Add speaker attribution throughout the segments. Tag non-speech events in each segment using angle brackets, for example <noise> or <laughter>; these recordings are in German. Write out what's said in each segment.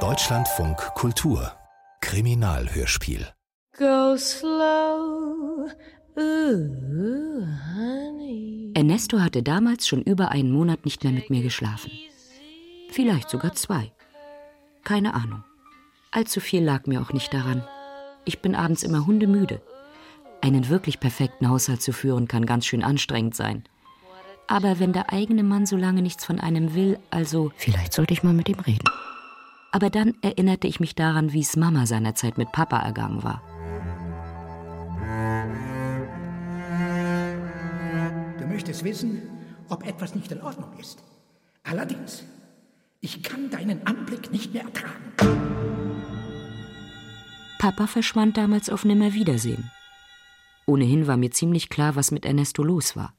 Speaker 1: Deutschlandfunk Kultur Kriminalhörspiel Go slow,
Speaker 2: ooh, honey. Ernesto hatte damals schon über einen Monat nicht mehr mit mir geschlafen. Vielleicht sogar zwei. Keine Ahnung. Allzu viel lag mir auch nicht daran. Ich bin abends immer hundemüde. Einen wirklich perfekten Haushalt zu führen kann ganz schön anstrengend sein. Aber wenn der eigene Mann so lange nichts von einem will, also vielleicht sollte ich mal mit ihm reden. Aber dann erinnerte ich mich daran, wie es Mama seinerzeit mit Papa ergangen war.
Speaker 3: Du möchtest wissen, ob etwas nicht in Ordnung ist. Allerdings, ich kann deinen Anblick nicht mehr ertragen.
Speaker 2: Papa verschwand damals auf Nimmerwiedersehen. Ohnehin war mir ziemlich klar, was mit Ernesto los war.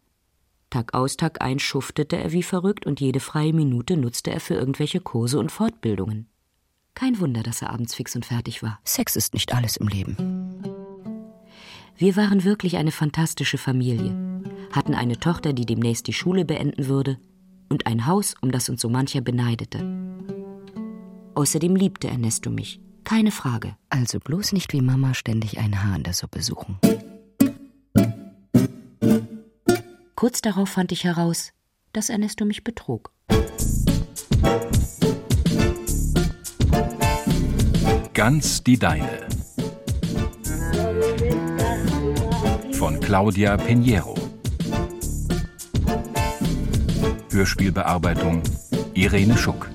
Speaker 2: Tag aus, Tag ein schuftete er wie verrückt und jede freie Minute nutzte er für irgendwelche Kurse und Fortbildungen. Kein Wunder, dass er abends fix und fertig war. Sex ist nicht alles im Leben. Wir waren wirklich eine fantastische Familie, hatten eine Tochter, die demnächst die Schule beenden würde, und ein Haus, um das uns so mancher beneidete. Außerdem liebte Ernesto mich, keine Frage. Also bloß nicht wie Mama ständig ein Haar in der Suppe suchen. Kurz darauf fand ich heraus, dass Ernesto mich betrog.
Speaker 1: Ganz die Deine. Von Claudia Pinheiro. Hörspielbearbeitung Irene Schuck.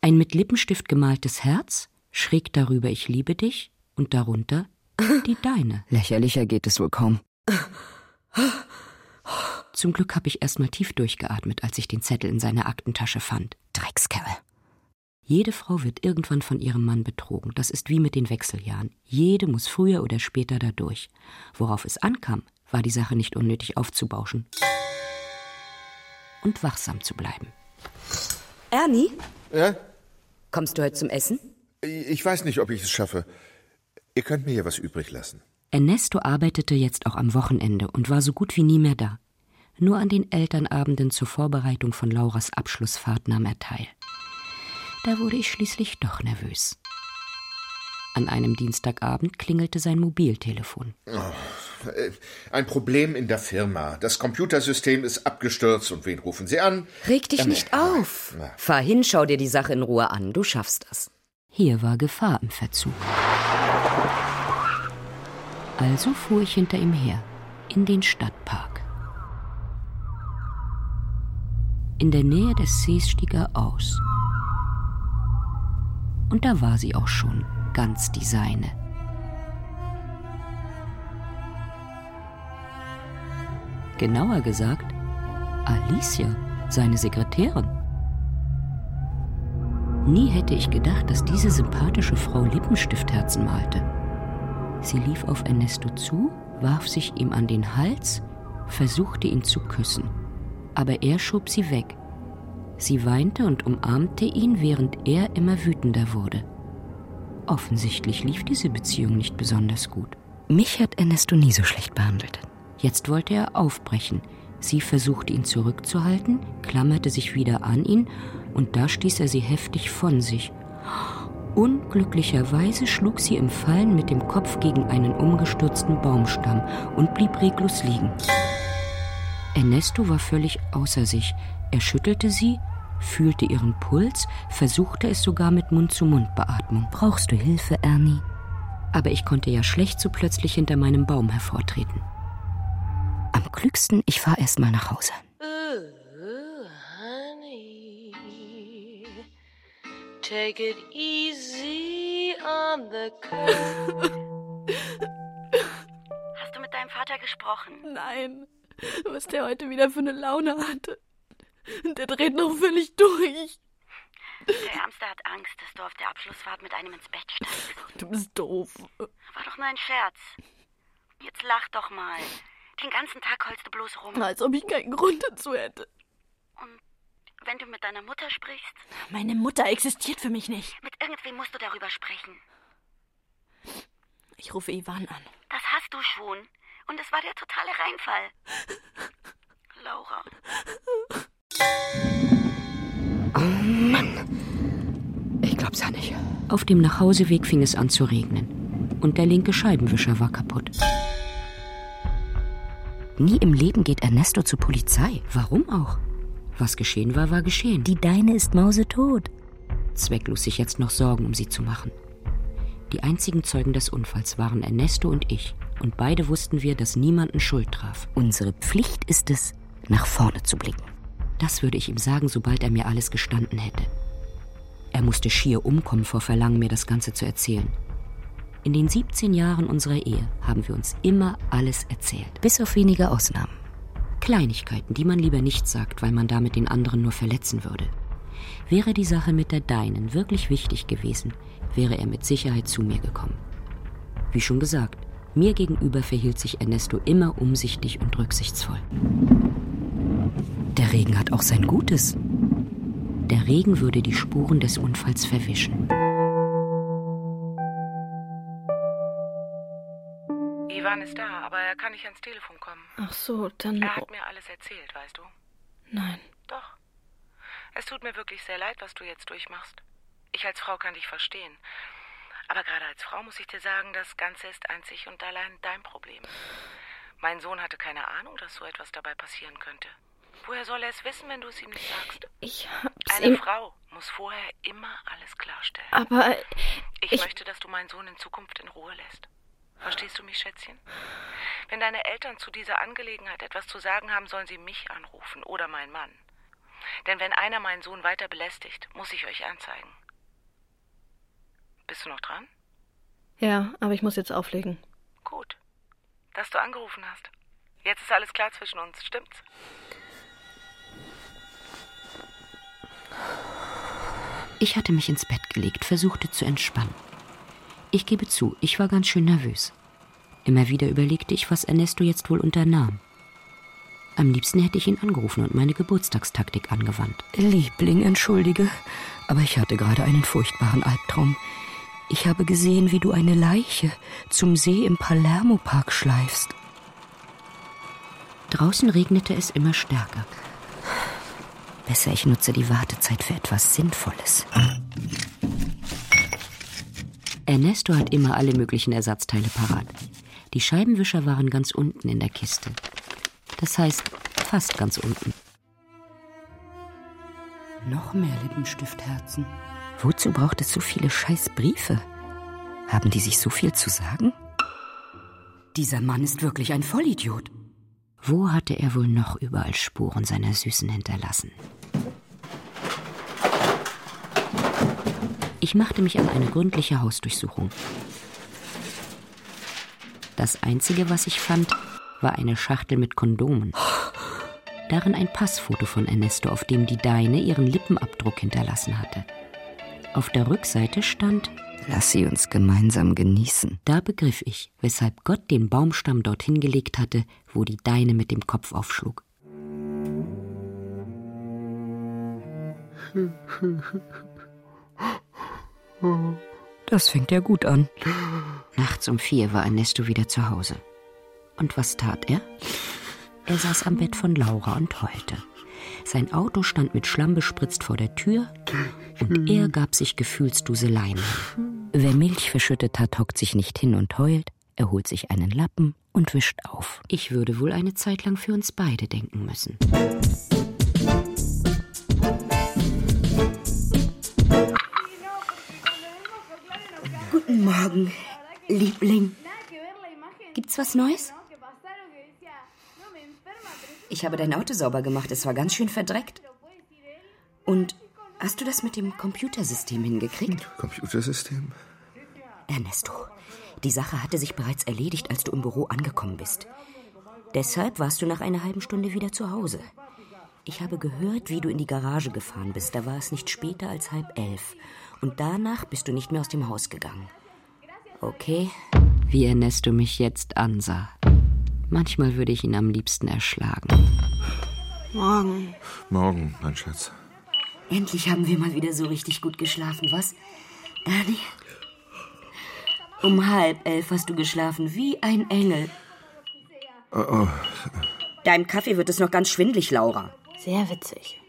Speaker 2: Ein mit Lippenstift gemaltes Herz, schräg darüber Ich liebe dich und darunter die deine. Lächerlicher geht es wohl kaum. Zum Glück habe ich erst mal tief durchgeatmet, als ich den Zettel in seiner Aktentasche fand. Dreckskerl. Jede Frau wird irgendwann von ihrem Mann betrogen. Das ist wie mit den Wechseljahren. Jede muss früher oder später dadurch. Worauf es ankam, war die Sache nicht unnötig aufzubauschen. Und wachsam zu bleiben.
Speaker 4: Ernie?
Speaker 5: Ja?
Speaker 4: Kommst du heute zum Essen?
Speaker 5: Ich weiß nicht, ob ich es schaffe. Ihr könnt mir hier was übrig lassen.
Speaker 2: Ernesto arbeitete jetzt auch am Wochenende und war so gut wie nie mehr da. Nur an den Elternabenden zur Vorbereitung von Lauras Abschlussfahrt nahm er teil. Da wurde ich schließlich doch nervös. An einem Dienstagabend klingelte sein Mobiltelefon.
Speaker 5: Oh, ein Problem in der Firma. Das Computersystem ist abgestürzt und wen rufen Sie an?
Speaker 4: Reg dich ähm, nicht auf. Na. Fahr hin, schau dir die Sache in Ruhe an. Du schaffst das.
Speaker 2: Hier war Gefahr im Verzug. Also fuhr ich hinter ihm her, in den Stadtpark. In der Nähe des Sees stieg er aus. Und da war sie auch schon, ganz die seine. Genauer gesagt, Alicia, seine Sekretärin. Nie hätte ich gedacht, dass diese sympathische Frau Lippenstiftherzen malte. Sie lief auf Ernesto zu, warf sich ihm an den Hals, versuchte ihn zu küssen. Aber er schob sie weg. Sie weinte und umarmte ihn, während er immer wütender wurde. Offensichtlich lief diese Beziehung nicht besonders gut. Mich hat Ernesto nie so schlecht behandelt. Jetzt wollte er aufbrechen. Sie versuchte ihn zurückzuhalten, klammerte sich wieder an ihn, und da stieß er sie heftig von sich. Unglücklicherweise schlug sie im Fallen mit dem Kopf gegen einen umgestürzten Baumstamm und blieb reglos liegen. Ernesto war völlig außer sich. Er schüttelte sie, fühlte ihren Puls, versuchte es sogar mit Mund-zu-Mund-Beatmung. Brauchst du Hilfe, Ernie? Aber ich konnte ja schlecht so plötzlich hinter meinem Baum hervortreten. Am klügsten, ich fahr erst mal nach Hause. Take it easy on the. <laughs>
Speaker 6: Hast du mit deinem Vater gesprochen?
Speaker 7: Nein. Was der heute wieder für eine Laune hatte. Der dreht noch völlig durch.
Speaker 6: Der Ärmste hat Angst, dass du auf der Abschlussfahrt mit einem ins Bett steigst.
Speaker 7: Du bist doof.
Speaker 6: War doch nur ein Scherz. Jetzt lach doch mal. Den ganzen Tag heulst du bloß rum.
Speaker 7: Als ob ich keinen Grund dazu hätte.
Speaker 6: Und wenn du mit deiner Mutter sprichst.
Speaker 7: Meine Mutter existiert für mich nicht.
Speaker 6: Mit irgendwem musst du darüber sprechen.
Speaker 7: Ich rufe Ivan an.
Speaker 6: Das hast du schon. Und es war der totale Reinfall. Laura.
Speaker 2: Oh Mann. Ich glaub's ja nicht. Auf dem Nachhauseweg fing es an zu regnen. Und der linke Scheibenwischer war kaputt. Nie im Leben geht Ernesto zur Polizei. Warum auch? Was geschehen war, war geschehen.
Speaker 4: Die Deine ist mausetot.
Speaker 2: Zwecklos sich jetzt noch Sorgen um sie zu machen. Die einzigen Zeugen des Unfalls waren Ernesto und ich. Und beide wussten wir, dass niemanden Schuld traf.
Speaker 4: Unsere Pflicht ist es, nach vorne zu blicken.
Speaker 2: Das würde ich ihm sagen, sobald er mir alles gestanden hätte. Er musste schier umkommen vor Verlangen, mir das Ganze zu erzählen. In den 17 Jahren unserer Ehe haben wir uns immer alles erzählt.
Speaker 4: Bis auf wenige Ausnahmen.
Speaker 2: Kleinigkeiten, die man lieber nicht sagt, weil man damit den anderen nur verletzen würde. Wäre die Sache mit der Deinen wirklich wichtig gewesen, wäre er mit Sicherheit zu mir gekommen. Wie schon gesagt, mir gegenüber verhielt sich Ernesto immer umsichtig und rücksichtsvoll.
Speaker 4: Der Regen hat auch sein Gutes.
Speaker 2: Der Regen würde die Spuren des Unfalls verwischen.
Speaker 8: Ivan ist da, aber er kann nicht ans Telefon kommen.
Speaker 7: Ach so, dann.
Speaker 8: Er hat mir alles erzählt, weißt du?
Speaker 7: Nein.
Speaker 8: Doch. Es tut mir wirklich sehr leid, was du jetzt durchmachst. Ich als Frau kann dich verstehen. Aber gerade als Frau muss ich dir sagen, das Ganze ist einzig und allein dein Problem. Mein Sohn hatte keine Ahnung, dass so etwas dabei passieren könnte. Woher soll er es wissen, wenn du es ihm nicht sagst?
Speaker 7: Ich hab's
Speaker 8: Eine
Speaker 7: ihm...
Speaker 8: Frau muss vorher immer alles klarstellen.
Speaker 7: Aber
Speaker 8: Ich,
Speaker 7: ich-
Speaker 8: möchte, dass du meinen Sohn in Zukunft in Ruhe lässt. Verstehst du mich, Schätzchen? Wenn deine Eltern zu dieser Angelegenheit etwas zu sagen haben, sollen sie mich anrufen oder meinen Mann. Denn wenn einer meinen Sohn weiter belästigt, muss ich euch anzeigen. Bist du noch dran?
Speaker 7: Ja, aber ich muss jetzt auflegen.
Speaker 8: Gut. Dass du angerufen hast. Jetzt ist alles klar zwischen uns, stimmt's?
Speaker 2: Ich hatte mich ins Bett gelegt, versuchte zu entspannen. Ich gebe zu, ich war ganz schön nervös. Immer wieder überlegte ich, was Ernesto jetzt wohl unternahm. Am liebsten hätte ich ihn angerufen und meine Geburtstagstaktik angewandt.
Speaker 4: Liebling, entschuldige, aber ich hatte gerade einen furchtbaren Albtraum. Ich habe gesehen, wie du eine Leiche zum See im Palermo-Park schleifst.
Speaker 2: Draußen regnete es immer stärker.
Speaker 4: Besser, ich nutze die Wartezeit für etwas Sinnvolles.
Speaker 2: Ernesto hat immer alle möglichen Ersatzteile parat. Die Scheibenwischer waren ganz unten in der Kiste. Das heißt, fast ganz unten.
Speaker 4: Noch mehr Lippenstiftherzen. Wozu braucht es so viele Scheißbriefe? Haben die sich so viel zu sagen? Dieser Mann ist wirklich ein Vollidiot.
Speaker 2: Wo hatte er wohl noch überall Spuren seiner Süßen hinterlassen? Ich machte mich an eine gründliche Hausdurchsuchung. Das Einzige, was ich fand, war eine Schachtel mit Kondomen. Darin ein Passfoto von Ernesto, auf dem die Deine ihren Lippenabdruck hinterlassen hatte. Auf der Rückseite stand,
Speaker 4: Lass sie uns gemeinsam genießen.
Speaker 2: da begriff ich, weshalb Gott den Baumstamm dorthin gelegt hatte, wo die Deine mit dem Kopf aufschlug. <laughs>
Speaker 4: Das fängt ja gut an.
Speaker 2: Nachts um vier war Ernesto wieder zu Hause. Und was tat er? Er saß am Bett von Laura und heulte. Sein Auto stand mit Schlamm bespritzt vor der Tür und er gab sich Gefühlsduseleien.
Speaker 4: Wer Milch verschüttet hat, hockt sich nicht hin und heult, er holt sich einen Lappen und wischt auf.
Speaker 2: Ich würde wohl eine Zeit lang für uns beide denken müssen.
Speaker 4: Guten Morgen, Liebling. Gibt's was Neues? Ich habe dein Auto sauber gemacht. Es war ganz schön verdreckt. Und hast du das mit dem Computersystem hingekriegt?
Speaker 5: Computersystem?
Speaker 4: Ernesto, die Sache hatte sich bereits erledigt, als du im Büro angekommen bist. Deshalb warst du nach einer halben Stunde wieder zu Hause. Ich habe gehört, wie du in die Garage gefahren bist. Da war es nicht später als halb elf. Und danach bist du nicht mehr aus dem Haus gegangen. Okay?
Speaker 2: Wie Ernesto mich jetzt ansah. Manchmal würde ich ihn am liebsten erschlagen.
Speaker 7: Morgen.
Speaker 5: Morgen, mein Schatz.
Speaker 4: Endlich haben wir mal wieder so richtig gut geschlafen, was? Ernie? Um halb elf hast du geschlafen, wie ein Engel.
Speaker 5: Oh, oh.
Speaker 4: Deinem Kaffee wird es noch ganz schwindlig, Laura.
Speaker 7: Sehr witzig.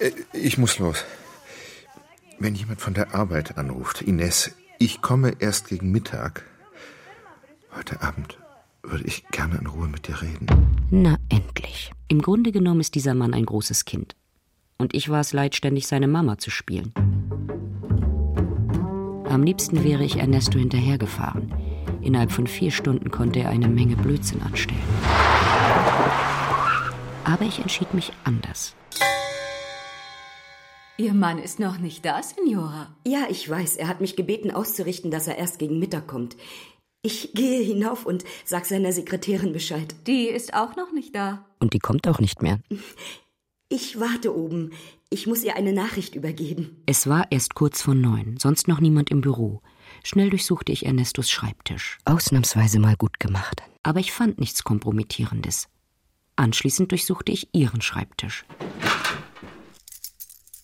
Speaker 5: Äh, Ich muss los. Wenn jemand von der Arbeit anruft, Ines, ich komme erst gegen Mittag. Heute Abend würde ich gerne in Ruhe mit dir reden.
Speaker 2: Na, endlich. Im Grunde genommen ist dieser Mann ein großes Kind. Und ich war es leid, ständig seine Mama zu spielen. Am liebsten wäre ich Ernesto hinterhergefahren. Innerhalb von vier Stunden konnte er eine Menge Blödsinn anstellen. Aber ich entschied mich anders.
Speaker 9: Ihr Mann ist noch nicht da, Signora.
Speaker 4: Ja, ich weiß. Er hat mich gebeten, auszurichten, dass er erst gegen Mittag kommt. Ich gehe hinauf und sag seiner Sekretärin Bescheid.
Speaker 9: Die ist auch noch nicht da.
Speaker 2: Und die kommt auch nicht mehr.
Speaker 4: Ich warte oben. Ich muss ihr eine Nachricht übergeben.
Speaker 2: Es war erst kurz vor neun, sonst noch niemand im Büro. Schnell durchsuchte ich Ernestos Schreibtisch. Ausnahmsweise mal gut gemacht. Aber ich fand nichts Kompromittierendes. Anschließend durchsuchte ich ihren Schreibtisch.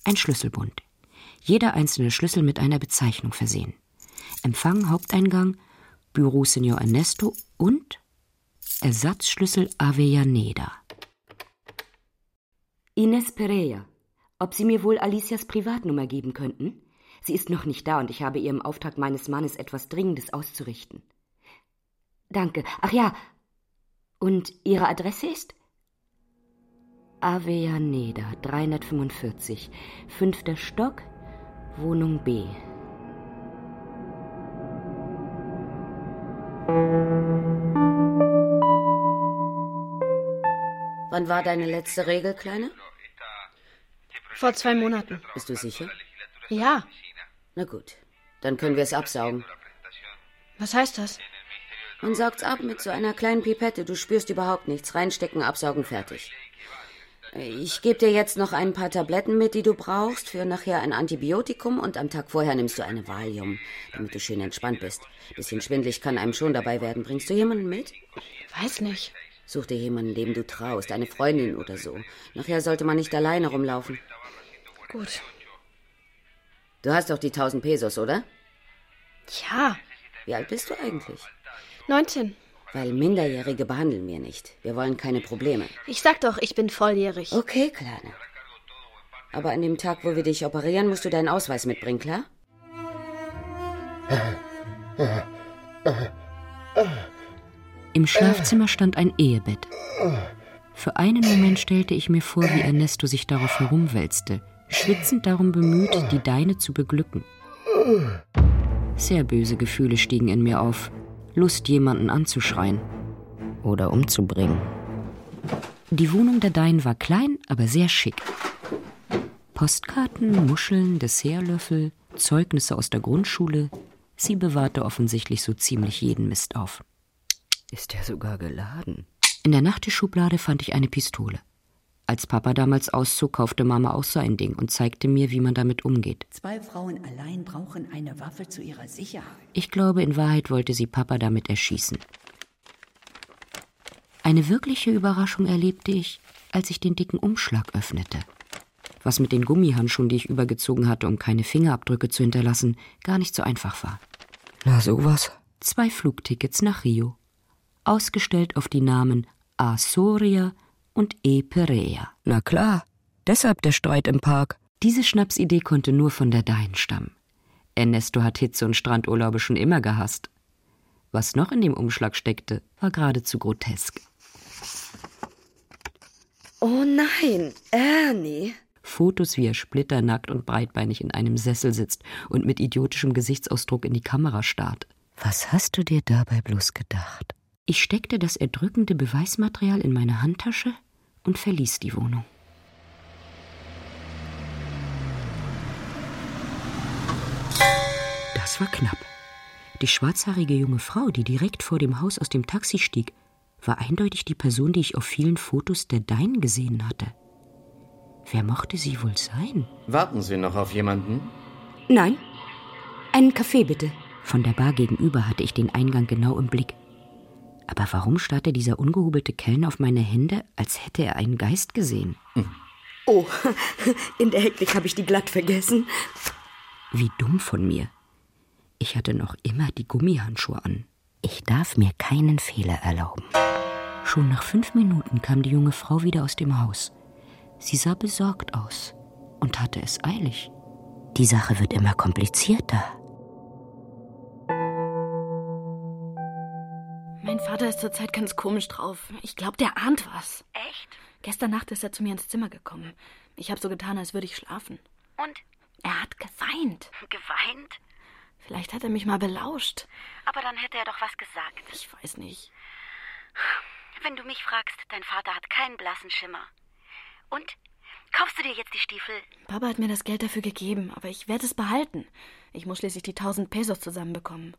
Speaker 2: Ein Schlüsselbund. Jeder einzelne Schlüssel mit einer Bezeichnung versehen. Empfang, Haupteingang, Büro Senor Ernesto und Ersatzschlüssel Avellaneda.
Speaker 4: Ines Pereira. Ob Sie mir wohl Alicias Privatnummer geben könnten? Sie ist noch nicht da und ich habe ihr im Auftrag meines Mannes etwas Dringendes auszurichten. Danke. Ach ja. Und Ihre Adresse ist? Avellaneda, 345, fünfter Stock, Wohnung B.
Speaker 10: Wann war deine letzte Regel, Kleine?
Speaker 7: Vor zwei Monaten.
Speaker 10: Bist du sicher?
Speaker 7: Ja.
Speaker 10: Na gut, dann können wir es absaugen.
Speaker 7: Was heißt das?
Speaker 10: Man saugt's ab mit so einer kleinen Pipette. Du spürst überhaupt nichts. Reinstecken, absaugen, fertig. Ich gebe dir jetzt noch ein paar Tabletten mit, die du brauchst, für nachher ein Antibiotikum und am Tag vorher nimmst du eine Valium, damit du schön entspannt bist. Bisschen schwindlig kann einem schon dabei werden. Bringst du jemanden mit?
Speaker 7: Weiß nicht.
Speaker 10: Such dir jemanden, dem du traust, eine Freundin oder so. Nachher sollte man nicht alleine rumlaufen.
Speaker 7: Gut.
Speaker 10: Du hast doch die 1000 Pesos, oder?
Speaker 7: Ja.
Speaker 10: Wie alt bist du eigentlich?
Speaker 7: 19.
Speaker 10: Weil Minderjährige behandeln wir nicht. Wir wollen keine Probleme.
Speaker 7: Ich sag doch, ich bin volljährig.
Speaker 10: Okay, Kleine. Aber an dem Tag, wo wir dich operieren, musst du deinen Ausweis mitbringen, klar?
Speaker 2: Im Schlafzimmer stand ein Ehebett. Für einen Moment stellte ich mir vor, wie Ernesto sich darauf herumwälzte, schwitzend darum bemüht, die Deine zu beglücken. Sehr böse Gefühle stiegen in mir auf. Lust, jemanden anzuschreien oder umzubringen. Die Wohnung der Dein war klein, aber sehr schick. Postkarten, Muscheln, Dessertlöffel, Zeugnisse aus der Grundschule. Sie bewahrte offensichtlich so ziemlich jeden Mist auf.
Speaker 4: Ist er sogar geladen?
Speaker 2: In der Nachttischschublade fand ich eine Pistole. Als Papa damals auszog, kaufte Mama auch so ein Ding und zeigte mir, wie man damit umgeht.
Speaker 3: Zwei Frauen allein brauchen eine Waffe zu ihrer Sicherheit.
Speaker 2: Ich glaube, in Wahrheit wollte sie Papa damit erschießen. Eine wirkliche Überraschung erlebte ich, als ich den dicken Umschlag öffnete. Was mit den Gummihandschuhen, die ich übergezogen hatte, um keine Fingerabdrücke zu hinterlassen, gar nicht so einfach war.
Speaker 4: Na, sowas.
Speaker 2: Zwei Flugtickets nach Rio. Ausgestellt auf die Namen A. Und E. Perea.
Speaker 4: Na klar, deshalb der Streit im Park.
Speaker 2: Diese Schnapsidee konnte nur von der Dein stammen. Ernesto hat Hitze und Strandurlaube schon immer gehasst. Was noch in dem Umschlag steckte, war geradezu grotesk.
Speaker 4: Oh nein, Ernie.
Speaker 2: Fotos, wie er splitternackt und breitbeinig in einem Sessel sitzt und mit idiotischem Gesichtsausdruck in die Kamera starrt.
Speaker 4: Was hast du dir dabei bloß gedacht?
Speaker 2: Ich steckte das erdrückende Beweismaterial in meine Handtasche und verließ die Wohnung. Das war knapp. Die schwarzhaarige junge Frau, die direkt vor dem Haus aus dem Taxi stieg, war eindeutig die Person, die ich auf vielen Fotos der Dein gesehen hatte. Wer mochte sie wohl sein?
Speaker 11: Warten Sie noch auf jemanden?
Speaker 4: Nein. Einen Kaffee bitte.
Speaker 2: Von der Bar gegenüber hatte ich den Eingang genau im Blick. Aber warum starrte dieser ungehubelte Kellner auf meine Hände, als hätte er einen Geist gesehen?
Speaker 4: Oh, <laughs> in der Hektik habe ich die glatt vergessen.
Speaker 2: Wie dumm von mir. Ich hatte noch immer die Gummihandschuhe an. Ich darf mir keinen Fehler erlauben. Schon nach fünf Minuten kam die junge Frau wieder aus dem Haus. Sie sah besorgt aus und hatte es eilig. Die Sache wird immer komplizierter.
Speaker 7: Vater ist zurzeit ganz komisch drauf. Ich glaube, der ahnt was.
Speaker 6: Echt?
Speaker 7: Gestern Nacht ist er zu mir ins Zimmer gekommen. Ich habe so getan, als würde ich schlafen.
Speaker 6: Und?
Speaker 7: Er hat geweint.
Speaker 6: Geweint?
Speaker 7: Vielleicht hat er mich mal belauscht.
Speaker 6: Aber dann hätte er doch was gesagt.
Speaker 7: Ich weiß nicht.
Speaker 6: Wenn du mich fragst, dein Vater hat keinen blassen Schimmer. Und? Kaufst du dir jetzt die Stiefel?
Speaker 7: Papa hat mir das Geld dafür gegeben, aber ich werde es behalten. Ich muss schließlich die tausend Pesos zusammenbekommen.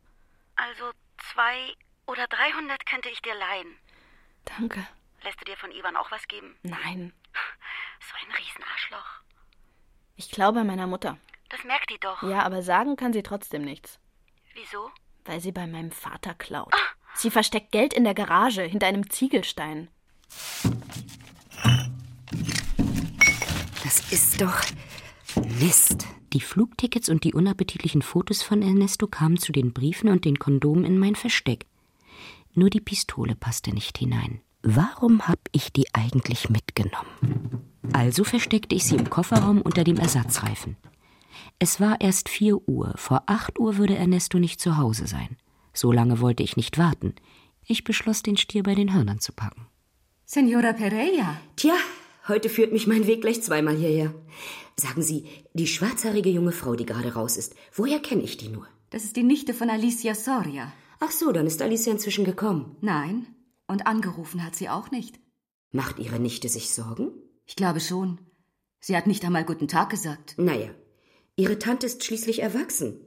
Speaker 6: Also zwei oder dreihundert könnte ich dir leihen.
Speaker 7: Danke.
Speaker 6: Lässt du dir von Ivan auch was geben?
Speaker 7: Nein. <laughs>
Speaker 6: So ein Riesenarschloch.
Speaker 7: Ich glaube an meiner Mutter.
Speaker 6: Das merkt die doch.
Speaker 7: Ja, aber sagen kann sie trotzdem nichts.
Speaker 6: Wieso?
Speaker 7: Weil sie bei meinem Vater klaut. Ah. Sie versteckt Geld in der Garage hinter einem Ziegelstein.
Speaker 2: Das ist doch Mist. Die Flugtickets und die unappetitlichen Fotos von Ernesto kamen zu den Briefen und den Kondomen in mein Versteck. Nur die Pistole passte nicht hinein. Warum hab ich die eigentlich mitgenommen? Also versteckte ich sie im Kofferraum unter dem Ersatzreifen. Es war erst vier Uhr. Vor acht Uhr würde Ernesto nicht zu Hause sein. So lange wollte ich nicht warten. Ich beschloss, den Stier bei den Hörnern zu packen.
Speaker 9: Senora Pereira.
Speaker 2: Tja, heute führt mich mein Weg gleich zweimal hierher. Sagen Sie, die schwarzhaarige junge Frau, die gerade raus ist, woher kenne ich die nur?
Speaker 9: Das ist die Nichte von Alicia Soria.
Speaker 2: Ach so, dann ist Alicia inzwischen gekommen.
Speaker 9: Nein, und angerufen hat sie auch nicht.
Speaker 2: Macht Ihre Nichte sich Sorgen?
Speaker 9: Ich glaube schon. Sie hat nicht einmal guten Tag gesagt.
Speaker 2: Naja, Ihre Tante ist schließlich erwachsen.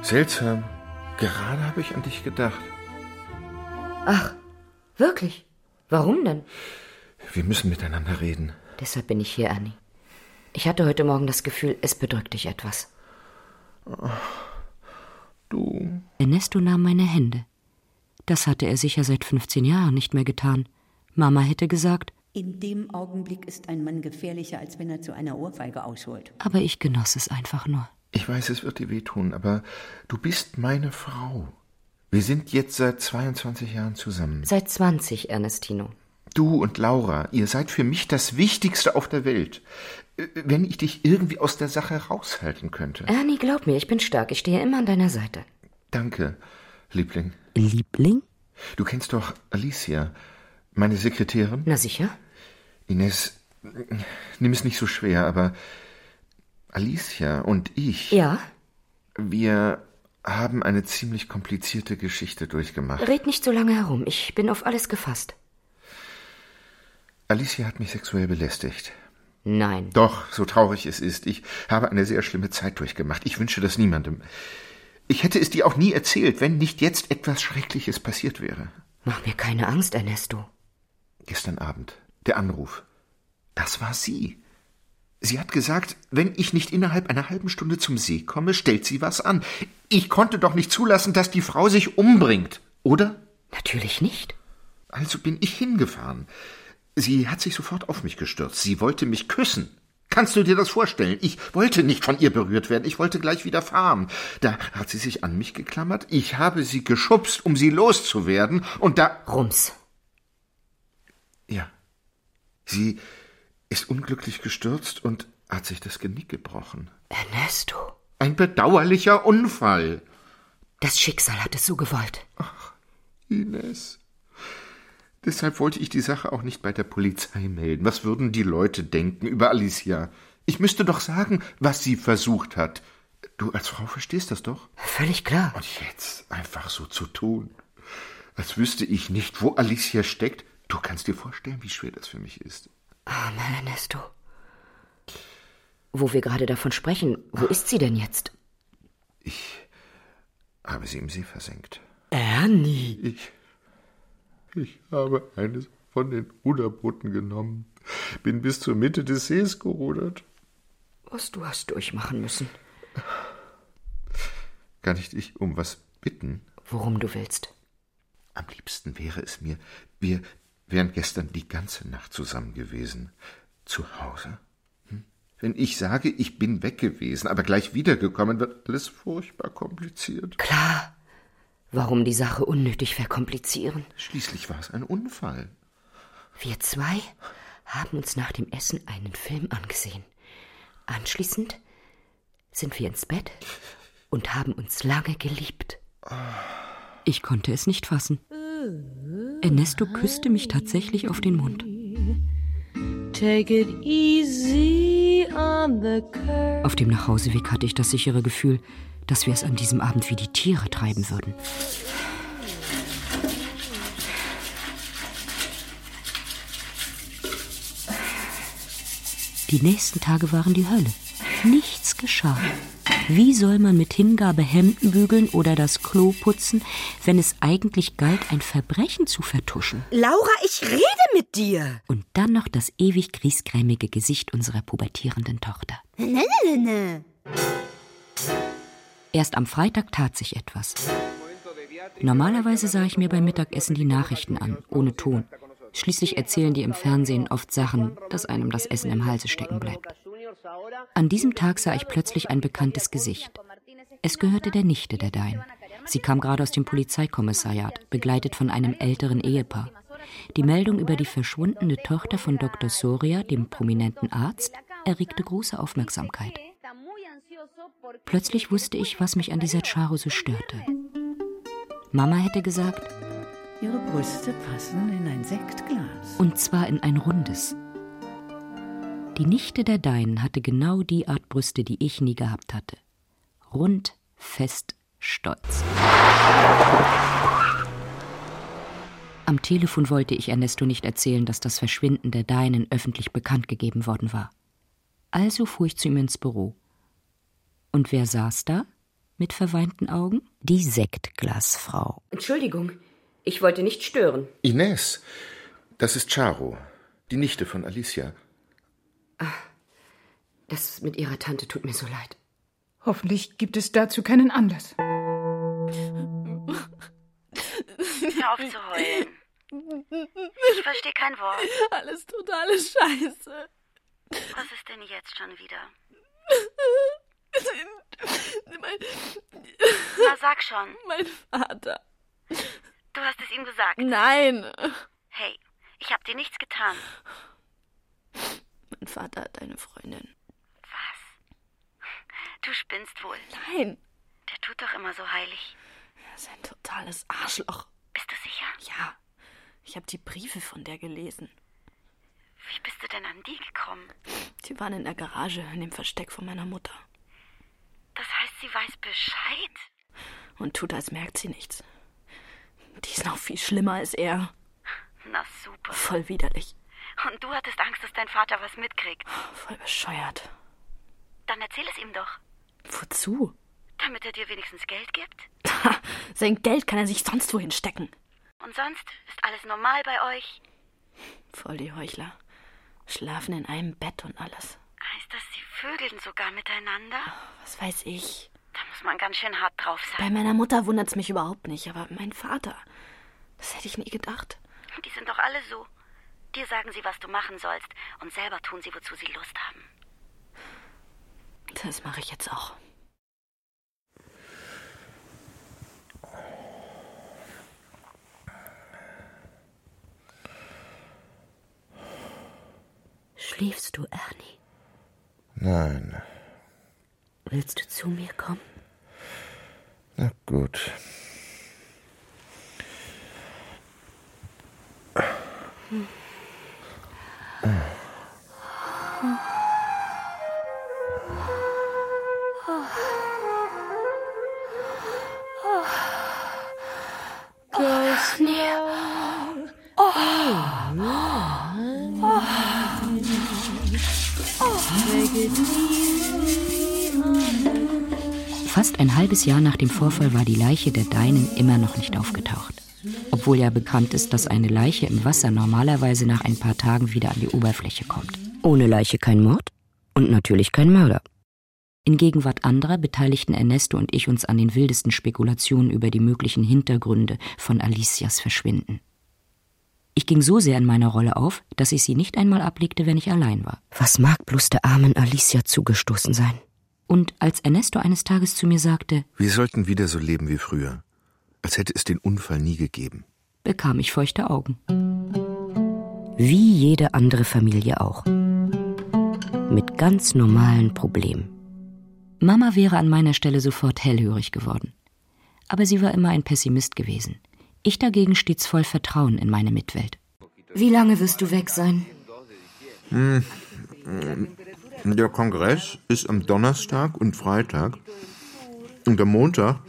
Speaker 5: Seltsam. Gerade habe ich an dich gedacht.
Speaker 2: Ach, wirklich? Warum denn?
Speaker 5: Wir müssen miteinander reden.
Speaker 2: Deshalb bin ich hier, Annie. Ich hatte heute Morgen das Gefühl, es bedrückt dich etwas.
Speaker 5: du.
Speaker 12: Ernesto nahm meine Hände. Das hatte er sicher seit 15 Jahren nicht mehr getan. Mama hätte gesagt,
Speaker 13: in dem Augenblick ist ein Mann gefährlicher, als wenn er zu einer Ohrfeige ausholt.
Speaker 12: Aber ich genoss es einfach nur.
Speaker 5: Ich weiß, es wird dir wehtun, aber du bist meine Frau. Wir sind jetzt seit 22 Jahren zusammen.
Speaker 2: Seit 20, Ernestino.
Speaker 5: Du und Laura, ihr seid für mich das Wichtigste auf der Welt. Äh, wenn ich dich irgendwie aus der Sache raushalten könnte.
Speaker 2: Ernie, glaub mir, ich bin stark. Ich stehe immer an deiner Seite.
Speaker 5: Danke, Liebling.
Speaker 12: Liebling?
Speaker 5: Du kennst doch Alicia, meine Sekretärin?
Speaker 2: Na sicher.
Speaker 5: Ines, nimm es nicht so schwer, aber Alicia und ich.
Speaker 2: Ja?
Speaker 5: Wir haben eine ziemlich komplizierte Geschichte durchgemacht.
Speaker 2: Red nicht so lange herum. Ich bin auf alles gefasst.
Speaker 5: Alicia hat mich sexuell belästigt.
Speaker 2: Nein.
Speaker 5: Doch, so traurig es ist. Ich habe eine sehr schlimme Zeit durchgemacht. Ich wünsche das niemandem. Ich hätte es dir auch nie erzählt, wenn nicht jetzt etwas Schreckliches passiert wäre.
Speaker 2: Mach mir keine Angst, Ernesto.
Speaker 5: Gestern Abend. Der Anruf. Das war sie. Sie hat gesagt, wenn ich nicht innerhalb einer halben Stunde zum See komme, stellt sie was an. Ich konnte doch nicht zulassen, dass die Frau sich umbringt, oder?
Speaker 2: Natürlich nicht.
Speaker 5: Also bin ich hingefahren. Sie hat sich sofort auf mich gestürzt. Sie wollte mich küssen. Kannst du dir das vorstellen? Ich wollte nicht von ihr berührt werden. Ich wollte gleich wieder fahren. Da hat sie sich an mich geklammert. Ich habe sie geschubst, um sie loszuwerden. Und da.
Speaker 2: Rums.
Speaker 5: Ja. Sie ist unglücklich gestürzt und hat sich das Genick gebrochen.
Speaker 2: Ernesto.
Speaker 5: Ein bedauerlicher Unfall.
Speaker 2: Das Schicksal hat es so gewollt.
Speaker 5: Ach, Ines. Deshalb wollte ich die Sache auch nicht bei der Polizei melden. Was würden die Leute denken über Alicia? Ich müsste doch sagen, was sie versucht hat. Du als Frau verstehst das doch?
Speaker 2: Völlig klar.
Speaker 5: Und jetzt einfach so zu tun, als wüsste ich nicht, wo Alicia steckt. Du kannst dir vorstellen, wie schwer das für mich ist.
Speaker 2: Arme Ernesto. Wo wir gerade davon sprechen, wo ist sie denn jetzt?
Speaker 5: Ich habe sie im See versenkt.
Speaker 2: Ernie.
Speaker 5: Ich ich habe eines von den Ruderbooten genommen, bin bis zur Mitte des Sees gerudert.
Speaker 2: Was du hast durchmachen müssen.
Speaker 5: Kann ich dich um was bitten?
Speaker 2: Worum du willst.
Speaker 5: Am liebsten wäre es mir, wir wären gestern die ganze Nacht zusammen gewesen. Zu Hause? Hm? Wenn ich sage, ich bin weg gewesen, aber gleich wiedergekommen, wird alles furchtbar kompliziert.
Speaker 2: Klar. Warum die Sache unnötig verkomplizieren?
Speaker 5: Schließlich war es ein Unfall.
Speaker 2: Wir zwei haben uns nach dem Essen einen Film angesehen.
Speaker 4: Anschließend sind wir ins Bett und haben uns lange geliebt.
Speaker 2: Ich konnte es nicht fassen. Ernesto küsste mich tatsächlich auf den Mund. Auf dem Nachhauseweg hatte ich das sichere Gefühl, dass wir es an diesem Abend wie die Tiere treiben würden. Die nächsten Tage waren die Hölle. Nichts geschah. Wie soll man mit Hingabe Hemden bügeln oder das Klo putzen, wenn es eigentlich galt, ein Verbrechen zu vertuschen?
Speaker 4: Laura, ich rede mit dir!
Speaker 2: Und dann noch das ewig griesgrämige Gesicht unserer pubertierenden Tochter. Ne, ne, ne, Erst am Freitag tat sich etwas. Normalerweise sah ich mir beim Mittagessen die Nachrichten an, ohne Ton. Schließlich erzählen die im Fernsehen oft Sachen, dass einem das Essen im Halse stecken bleibt. An diesem Tag sah ich plötzlich ein bekanntes Gesicht. Es gehörte der Nichte der Dein. Sie kam gerade aus dem Polizeikommissariat, begleitet von einem älteren Ehepaar. Die Meldung über die verschwundene Tochter von Dr. Soria, dem prominenten Arzt, erregte große Aufmerksamkeit. Plötzlich wusste ich, was mich an dieser Charo so störte. Mama hätte gesagt,
Speaker 13: Ihre Brüste passen in ein Sektglas.
Speaker 2: Und zwar in ein rundes. Die Nichte der Deinen hatte genau die Art Brüste, die ich nie gehabt hatte. Rund, fest, stolz. Am Telefon wollte ich Ernesto nicht erzählen, dass das Verschwinden der Deinen öffentlich bekannt gegeben worden war. Also fuhr ich zu ihm ins Büro. Und wer saß da? Mit verweinten Augen? Die Sektglasfrau.
Speaker 10: Entschuldigung, ich wollte nicht stören.
Speaker 5: Ines, das ist Charo, die Nichte von Alicia.
Speaker 10: Ach, das mit ihrer Tante tut mir so leid.
Speaker 14: Hoffentlich gibt es dazu keinen Anlass.
Speaker 6: Hör auf zu heulen. Ich verstehe kein Wort.
Speaker 7: Alles totale Scheiße.
Speaker 6: Was ist denn jetzt schon wieder?
Speaker 7: Mein,
Speaker 6: Na, sag schon.
Speaker 7: Mein Vater.
Speaker 6: Du hast es ihm gesagt.
Speaker 7: Nein.
Speaker 6: Hey, ich hab dir nichts getan.
Speaker 7: Mein Vater hat eine Freundin.
Speaker 6: Was? Du spinnst wohl.
Speaker 7: Nein.
Speaker 6: Der tut doch immer so heilig.
Speaker 7: Er ist ein totales Arschloch.
Speaker 6: Bist du sicher?
Speaker 7: Ja. Ich habe die Briefe von der gelesen.
Speaker 6: Wie bist du denn an die gekommen?
Speaker 7: Die waren in der Garage, in dem Versteck von meiner Mutter.
Speaker 6: Das heißt, sie weiß Bescheid?
Speaker 7: Und tut, als merkt sie nichts. Die ist noch viel schlimmer als er.
Speaker 6: Na super.
Speaker 7: Voll widerlich.
Speaker 6: Und du hattest Angst, dass dein Vater was mitkriegt.
Speaker 7: Voll bescheuert.
Speaker 6: Dann erzähl es ihm doch.
Speaker 7: Wozu?
Speaker 6: Damit er dir wenigstens Geld gibt. <laughs>
Speaker 7: Sein Geld kann er sich sonst wohin stecken.
Speaker 6: Und sonst ist alles normal bei euch?
Speaker 7: Voll die Heuchler. Schlafen in einem Bett und alles.
Speaker 6: Heißt das, sie vögeln sogar miteinander?
Speaker 7: Was weiß ich.
Speaker 6: Da muss man ganz schön hart drauf sein.
Speaker 7: Bei meiner Mutter wundert's mich überhaupt nicht, aber mein Vater, das hätte ich nie gedacht.
Speaker 6: Die sind doch alle so. Dir sagen sie, was du machen sollst, und selber tun sie, wozu sie Lust haben.
Speaker 7: Das mache ich jetzt auch.
Speaker 4: Schläfst du, Ernie?
Speaker 5: Nein.
Speaker 4: Willst du zu mir kommen?
Speaker 5: Na gut. Hm.
Speaker 2: Halbes Jahr nach dem Vorfall war die Leiche der Deinen immer noch nicht aufgetaucht. Obwohl ja bekannt ist, dass eine Leiche im Wasser normalerweise nach ein paar Tagen wieder an die Oberfläche kommt. Ohne Leiche kein Mord und natürlich kein Mörder. In Gegenwart anderer beteiligten Ernesto und ich uns an den wildesten Spekulationen über die möglichen Hintergründe von Alicias Verschwinden. Ich ging so sehr in meiner Rolle auf, dass ich sie nicht einmal ablegte, wenn ich allein war.
Speaker 4: Was mag bloß der armen Alicia zugestoßen sein?
Speaker 2: Und als Ernesto eines Tages zu mir sagte,
Speaker 5: wir sollten wieder so leben wie früher, als hätte es den Unfall nie gegeben,
Speaker 2: bekam ich feuchte Augen.
Speaker 4: Wie jede andere Familie auch. Mit
Speaker 2: ganz normalen Problemen. Mama wäre an meiner Stelle sofort hellhörig geworden. Aber sie war immer ein Pessimist gewesen. Ich dagegen stets voll Vertrauen in meine Mitwelt.
Speaker 4: Wie lange wirst du weg sein?
Speaker 5: Hm. Der Kongress ist am Donnerstag und Freitag. Und am Montag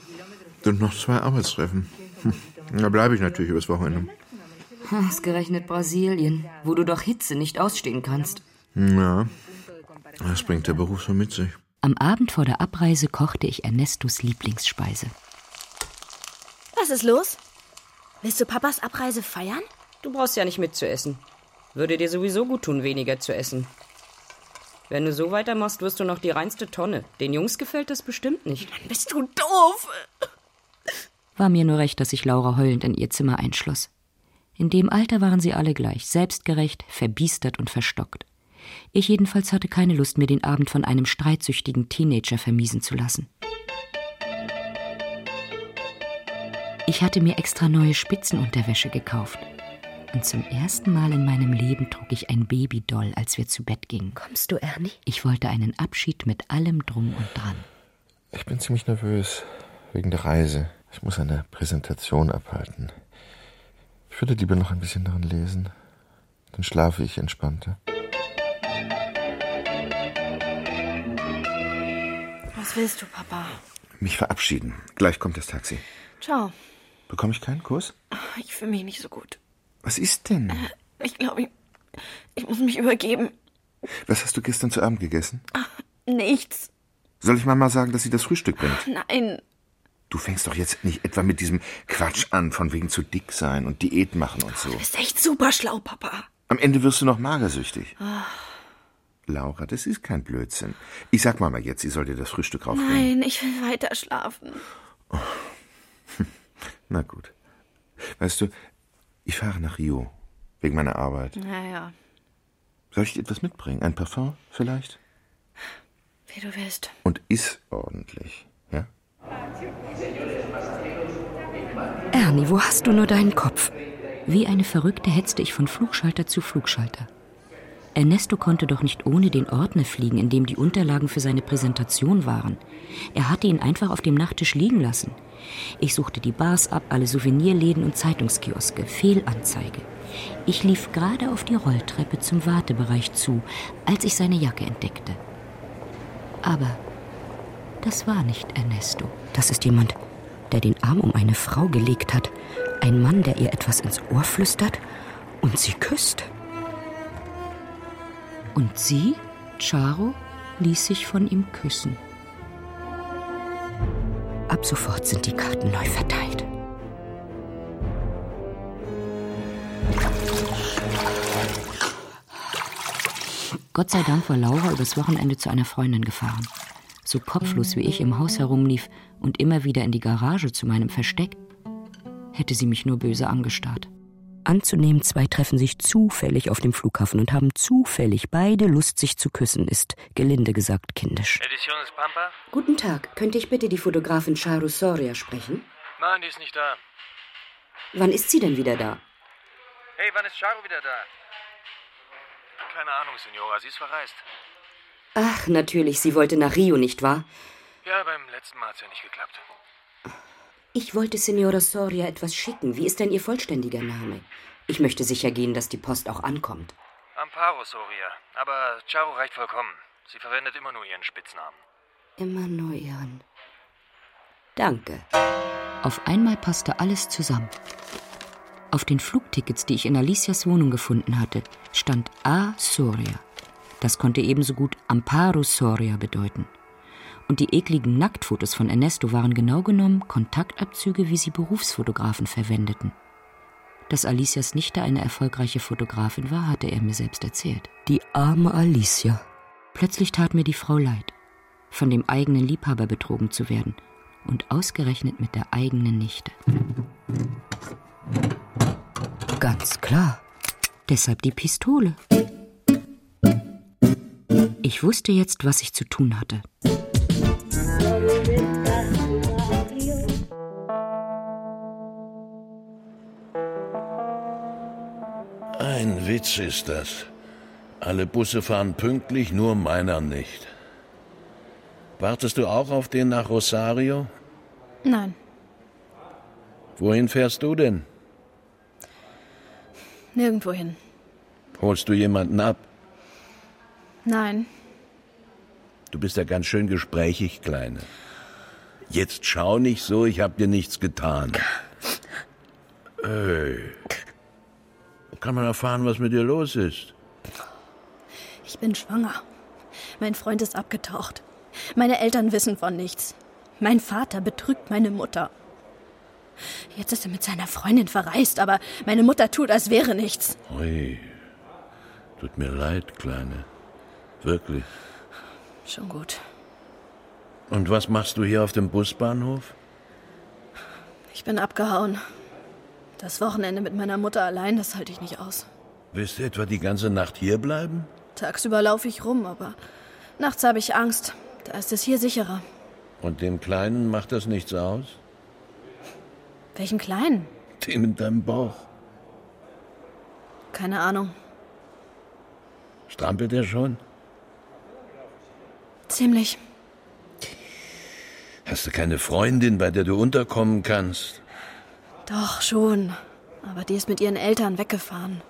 Speaker 5: sind noch zwei Arbeitstreffen. Hm. Da bleibe ich natürlich übers Wochenende.
Speaker 4: Ausgerechnet Brasilien, wo du doch Hitze nicht ausstehen kannst.
Speaker 5: Ja, das bringt der Beruf so mit sich.
Speaker 2: Am Abend vor der Abreise kochte ich Ernestos Lieblingsspeise.
Speaker 7: Was ist los? Willst du Papas Abreise feiern?
Speaker 10: Du brauchst ja nicht mitzuessen. Würde dir sowieso gut tun, weniger zu essen. Wenn du so weitermachst, wirst du noch die reinste Tonne. Den Jungs gefällt das bestimmt nicht.
Speaker 7: Mann, bist du doof!
Speaker 2: War mir nur recht, dass sich Laura heulend in ihr Zimmer einschloss. In dem Alter waren sie alle gleich, selbstgerecht, verbiestert und verstockt. Ich jedenfalls hatte keine Lust, mir den Abend von einem streitsüchtigen Teenager vermiesen zu lassen. Ich hatte mir extra neue Spitzenunterwäsche gekauft. Und zum ersten Mal in meinem Leben trug ich ein Babydoll, als wir zu Bett gingen.
Speaker 10: Kommst du, Ernie?
Speaker 2: Ich wollte einen Abschied mit allem Drum und Dran.
Speaker 5: Ich bin ziemlich nervös. Wegen der Reise. Ich muss eine Präsentation abhalten. Ich würde lieber noch ein bisschen daran lesen. Dann schlafe ich entspannter.
Speaker 7: Was willst du, Papa?
Speaker 5: Mich verabschieden. Gleich kommt das Taxi.
Speaker 7: Ciao.
Speaker 5: Bekomme ich keinen Kuss?
Speaker 7: Ich fühle mich nicht so gut.
Speaker 5: Was ist denn?
Speaker 7: Äh, ich glaube, ich, ich muss mich übergeben.
Speaker 5: Was hast du gestern zu Abend gegessen?
Speaker 7: Ach, nichts.
Speaker 5: Soll ich Mama sagen, dass sie das Frühstück bringt?
Speaker 7: Nein.
Speaker 5: Du fängst doch jetzt nicht etwa mit diesem Quatsch an, von wegen zu dick sein und Diät machen und so.
Speaker 7: Du bist echt super schlau, Papa.
Speaker 5: Am Ende wirst du noch magersüchtig. Ach. Laura, das ist kein Blödsinn. Ich sag Mama jetzt, sie soll dir das Frühstück raufbringen.
Speaker 7: Nein, ich will weiter schlafen. Oh. <laughs>
Speaker 5: Na gut. Weißt du, ich fahre nach Rio. Wegen meiner Arbeit.
Speaker 7: Naja.
Speaker 5: Soll ich dir etwas mitbringen? Ein Parfum vielleicht?
Speaker 7: Wie du willst.
Speaker 5: Und iss ordentlich, ja?
Speaker 2: Ernie, wo hast du nur deinen Kopf? Wie eine Verrückte hetzte ich von Flugschalter zu Flugschalter. Ernesto konnte doch nicht ohne den Ordner fliegen, in dem die Unterlagen für seine Präsentation waren. Er hatte ihn einfach auf dem Nachttisch liegen lassen. Ich suchte die Bars ab, alle Souvenirläden und Zeitungskioske. Fehlanzeige. Ich lief gerade auf die Rolltreppe zum Wartebereich zu, als ich seine Jacke entdeckte. Aber das war nicht Ernesto. Das ist jemand, der den Arm um eine Frau gelegt hat. Ein Mann, der ihr etwas ins Ohr flüstert und sie küsst. Und sie, Charo, ließ sich von ihm küssen. Ab sofort sind die Karten neu verteilt. Gott sei Dank war Laura übers Wochenende zu einer Freundin gefahren. So kopflos wie ich im Haus herumlief und immer wieder in die Garage zu meinem Versteck, hätte sie mich nur böse angestarrt. Anzunehmen, zwei treffen sich zufällig auf dem Flughafen und haben zufällig beide Lust, sich zu küssen, ist, gelinde gesagt, kindisch.
Speaker 15: Ediciones Pampa?
Speaker 2: Guten Tag. Könnte ich bitte die Fotografin Charu Soria sprechen?
Speaker 15: Nein, die ist nicht da.
Speaker 2: Wann ist sie denn wieder da?
Speaker 15: Hey, wann ist Charu wieder da? Keine Ahnung, Signora. Sie ist verreist.
Speaker 2: Ach, natürlich. Sie wollte nach Rio, nicht wahr?
Speaker 15: Ja, beim letzten Mal hat es ja nicht geklappt.
Speaker 2: Ich wollte Signora Soria etwas schicken. Wie ist denn Ihr vollständiger Name? Ich möchte sicher gehen, dass die Post auch ankommt.
Speaker 15: Amparo Soria. Aber Charo reicht vollkommen. Sie verwendet immer nur ihren Spitznamen.
Speaker 2: Immer nur ihren. Danke. Auf einmal passte alles zusammen. Auf den Flugtickets, die ich in Alicias Wohnung gefunden hatte, stand A. Soria. Das konnte ebenso gut Amparo Soria bedeuten. Und die ekligen Nacktfotos von Ernesto waren genau genommen Kontaktabzüge, wie sie Berufsfotografen verwendeten. Dass Alicias Nichte eine erfolgreiche Fotografin war, hatte er mir selbst erzählt. Die arme Alicia. Plötzlich tat mir die Frau leid, von dem eigenen Liebhaber betrogen zu werden und ausgerechnet mit der eigenen Nichte. Ganz klar. Deshalb die Pistole. Ich wusste jetzt, was ich zu tun hatte.
Speaker 16: Witz ist das. Alle Busse fahren pünktlich, nur meiner nicht. Wartest du auch auf den nach Rosario?
Speaker 7: Nein.
Speaker 16: Wohin fährst du denn?
Speaker 7: Nirgendwohin.
Speaker 16: Holst du jemanden ab?
Speaker 7: Nein.
Speaker 16: Du bist ja ganz schön gesprächig, Kleine. Jetzt schau nicht so, ich hab dir nichts getan. Hey. Kann man erfahren, was mit dir los ist?
Speaker 7: Ich bin schwanger. Mein Freund ist abgetaucht. Meine Eltern wissen von nichts. Mein Vater betrügt meine Mutter. Jetzt ist er mit seiner Freundin verreist, aber meine Mutter tut, als wäre nichts.
Speaker 16: Ui. Tut mir leid, Kleine. Wirklich.
Speaker 7: Schon gut.
Speaker 16: Und was machst du hier auf dem Busbahnhof?
Speaker 7: Ich bin abgehauen. Das Wochenende mit meiner Mutter allein, das halte ich nicht aus.
Speaker 16: Willst du etwa die ganze Nacht hier bleiben?
Speaker 7: Tagsüber laufe ich rum, aber nachts habe ich Angst. Da ist es hier sicherer.
Speaker 16: Und dem Kleinen macht das nichts aus?
Speaker 7: Welchen Kleinen?
Speaker 16: Den in deinem Bauch.
Speaker 7: Keine Ahnung.
Speaker 16: Strampelt er schon?
Speaker 7: Ziemlich.
Speaker 16: Hast du keine Freundin, bei der du unterkommen kannst?
Speaker 7: Doch, schon. Aber die ist mit ihren Eltern weggefahren.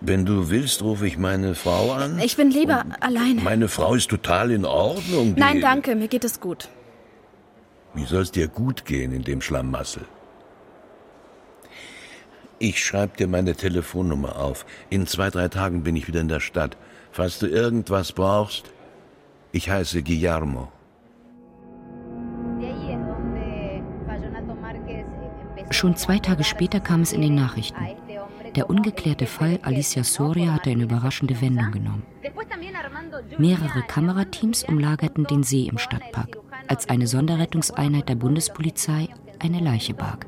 Speaker 16: Wenn du willst, rufe ich meine Frau an.
Speaker 7: Ich bin lieber alleine.
Speaker 16: Meine Frau ist total in Ordnung. Die
Speaker 7: Nein, danke, mir geht es gut.
Speaker 16: Wie soll es dir gut gehen in dem Schlamassel? Ich schreibe dir meine Telefonnummer auf. In zwei, drei Tagen bin ich wieder in der Stadt. Falls du irgendwas brauchst, ich heiße Guillermo.
Speaker 2: Schon zwei Tage später kam es in den Nachrichten. Der ungeklärte Fall Alicia Soria hatte eine überraschende Wendung genommen. Mehrere Kamerateams umlagerten den See im Stadtpark, als eine Sonderrettungseinheit der Bundespolizei eine Leiche barg.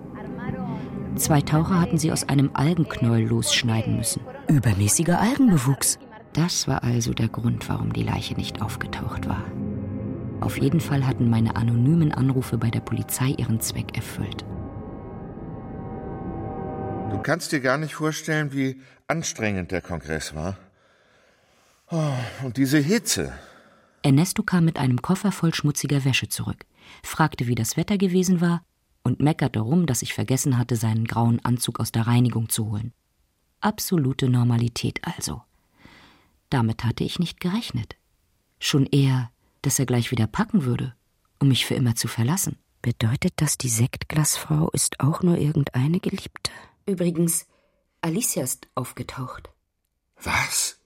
Speaker 2: Zwei Taucher hatten sie aus einem Algenknäuel losschneiden müssen.
Speaker 4: Übermäßiger Algenbewuchs.
Speaker 2: Das war also der Grund, warum die Leiche nicht aufgetaucht war. Auf jeden Fall hatten meine anonymen Anrufe bei der Polizei ihren Zweck erfüllt.
Speaker 5: Du kannst dir gar nicht vorstellen, wie anstrengend der Kongress war. Oh, und diese Hitze.
Speaker 2: Ernesto kam mit einem Koffer voll schmutziger Wäsche zurück, fragte, wie das Wetter gewesen war und meckerte rum, dass ich vergessen hatte, seinen grauen Anzug aus der Reinigung zu holen. Absolute Normalität also. Damit hatte ich nicht gerechnet. Schon eher, dass er gleich wieder packen würde, um mich für immer zu verlassen.
Speaker 4: Bedeutet das, die Sektglasfrau ist auch nur irgendeine Geliebte?
Speaker 10: Übrigens, Alicia ist aufgetaucht.
Speaker 5: Was?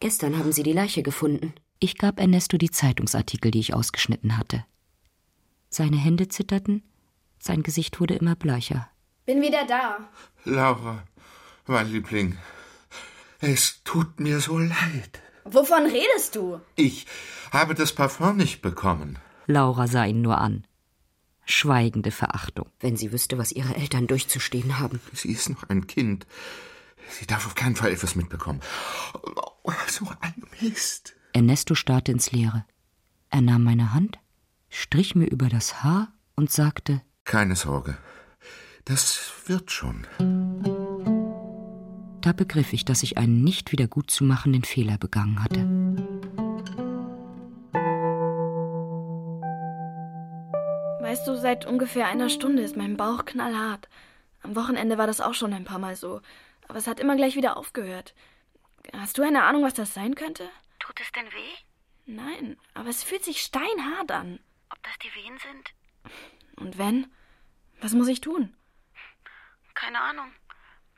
Speaker 10: Gestern haben sie die Leiche gefunden.
Speaker 2: Ich gab Ernesto die Zeitungsartikel, die ich ausgeschnitten hatte. Seine Hände zitterten, sein Gesicht wurde immer bleicher.
Speaker 7: Bin wieder da.
Speaker 5: Laura, mein Liebling, es tut mir so leid.
Speaker 7: Wovon redest du?
Speaker 5: Ich habe das Parfum nicht bekommen.
Speaker 2: Laura sah ihn nur an. Schweigende Verachtung.
Speaker 4: Wenn sie wüsste, was ihre Eltern durchzustehen haben.
Speaker 5: Sie ist noch ein Kind. Sie darf auf keinen Fall etwas mitbekommen. Oh, so ein Mist.
Speaker 2: Ernesto starrte ins Leere. Er nahm meine Hand, strich mir über das Haar und sagte:
Speaker 5: Keine Sorge. Das wird schon.
Speaker 2: Da begriff ich, dass ich einen nicht wieder gut zu machenden Fehler begangen hatte.
Speaker 7: Weißt du, seit ungefähr einer Stunde ist mein Bauch knallhart. Am Wochenende war das auch schon ein paar Mal so. Aber es hat immer gleich wieder aufgehört. Hast du eine Ahnung, was das sein könnte?
Speaker 6: Tut es denn weh?
Speaker 7: Nein, aber es fühlt sich steinhart an.
Speaker 6: Ob das die Wehen sind?
Speaker 7: Und wenn? Was muss ich tun?
Speaker 6: Keine Ahnung.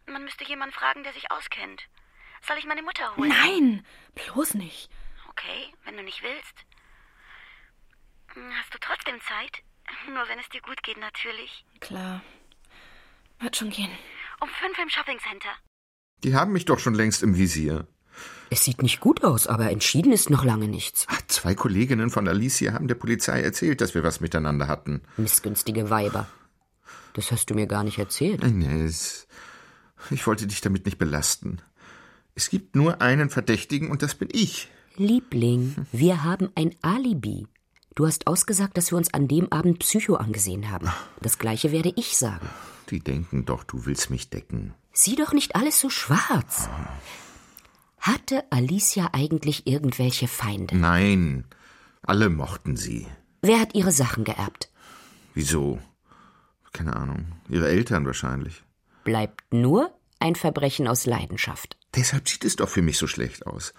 Speaker 6: Man müsste jemanden fragen, der sich auskennt. Soll ich meine Mutter holen?
Speaker 7: Nein, bloß nicht.
Speaker 6: Okay, wenn du nicht willst. Hast du trotzdem Zeit? Nur wenn es dir gut geht, natürlich.
Speaker 7: Klar. Wird schon gehen.
Speaker 6: Um fünf im Shoppingcenter.
Speaker 5: Die haben mich doch schon längst im Visier.
Speaker 4: Es sieht nicht gut aus, aber entschieden ist noch lange nichts.
Speaker 5: Ach, zwei Kolleginnen von Alicia haben der Polizei erzählt, dass wir was miteinander hatten.
Speaker 4: Missgünstige Weiber. Das hast du mir gar nicht erzählt.
Speaker 5: Ines, ich wollte dich damit nicht belasten. Es gibt nur einen Verdächtigen und das bin ich.
Speaker 4: Liebling, wir haben ein Alibi. Du hast ausgesagt, dass wir uns an dem Abend Psycho angesehen haben. Das gleiche werde ich sagen.
Speaker 5: Die denken doch, du willst mich decken.
Speaker 4: Sieh doch nicht alles so schwarz.
Speaker 2: Hatte Alicia eigentlich irgendwelche Feinde?
Speaker 5: Nein, alle mochten sie.
Speaker 2: Wer hat ihre Sachen geerbt?
Speaker 5: Wieso? Keine Ahnung. Ihre Eltern wahrscheinlich.
Speaker 2: Bleibt nur ein Verbrechen aus Leidenschaft.
Speaker 5: Deshalb sieht es doch für mich so schlecht aus.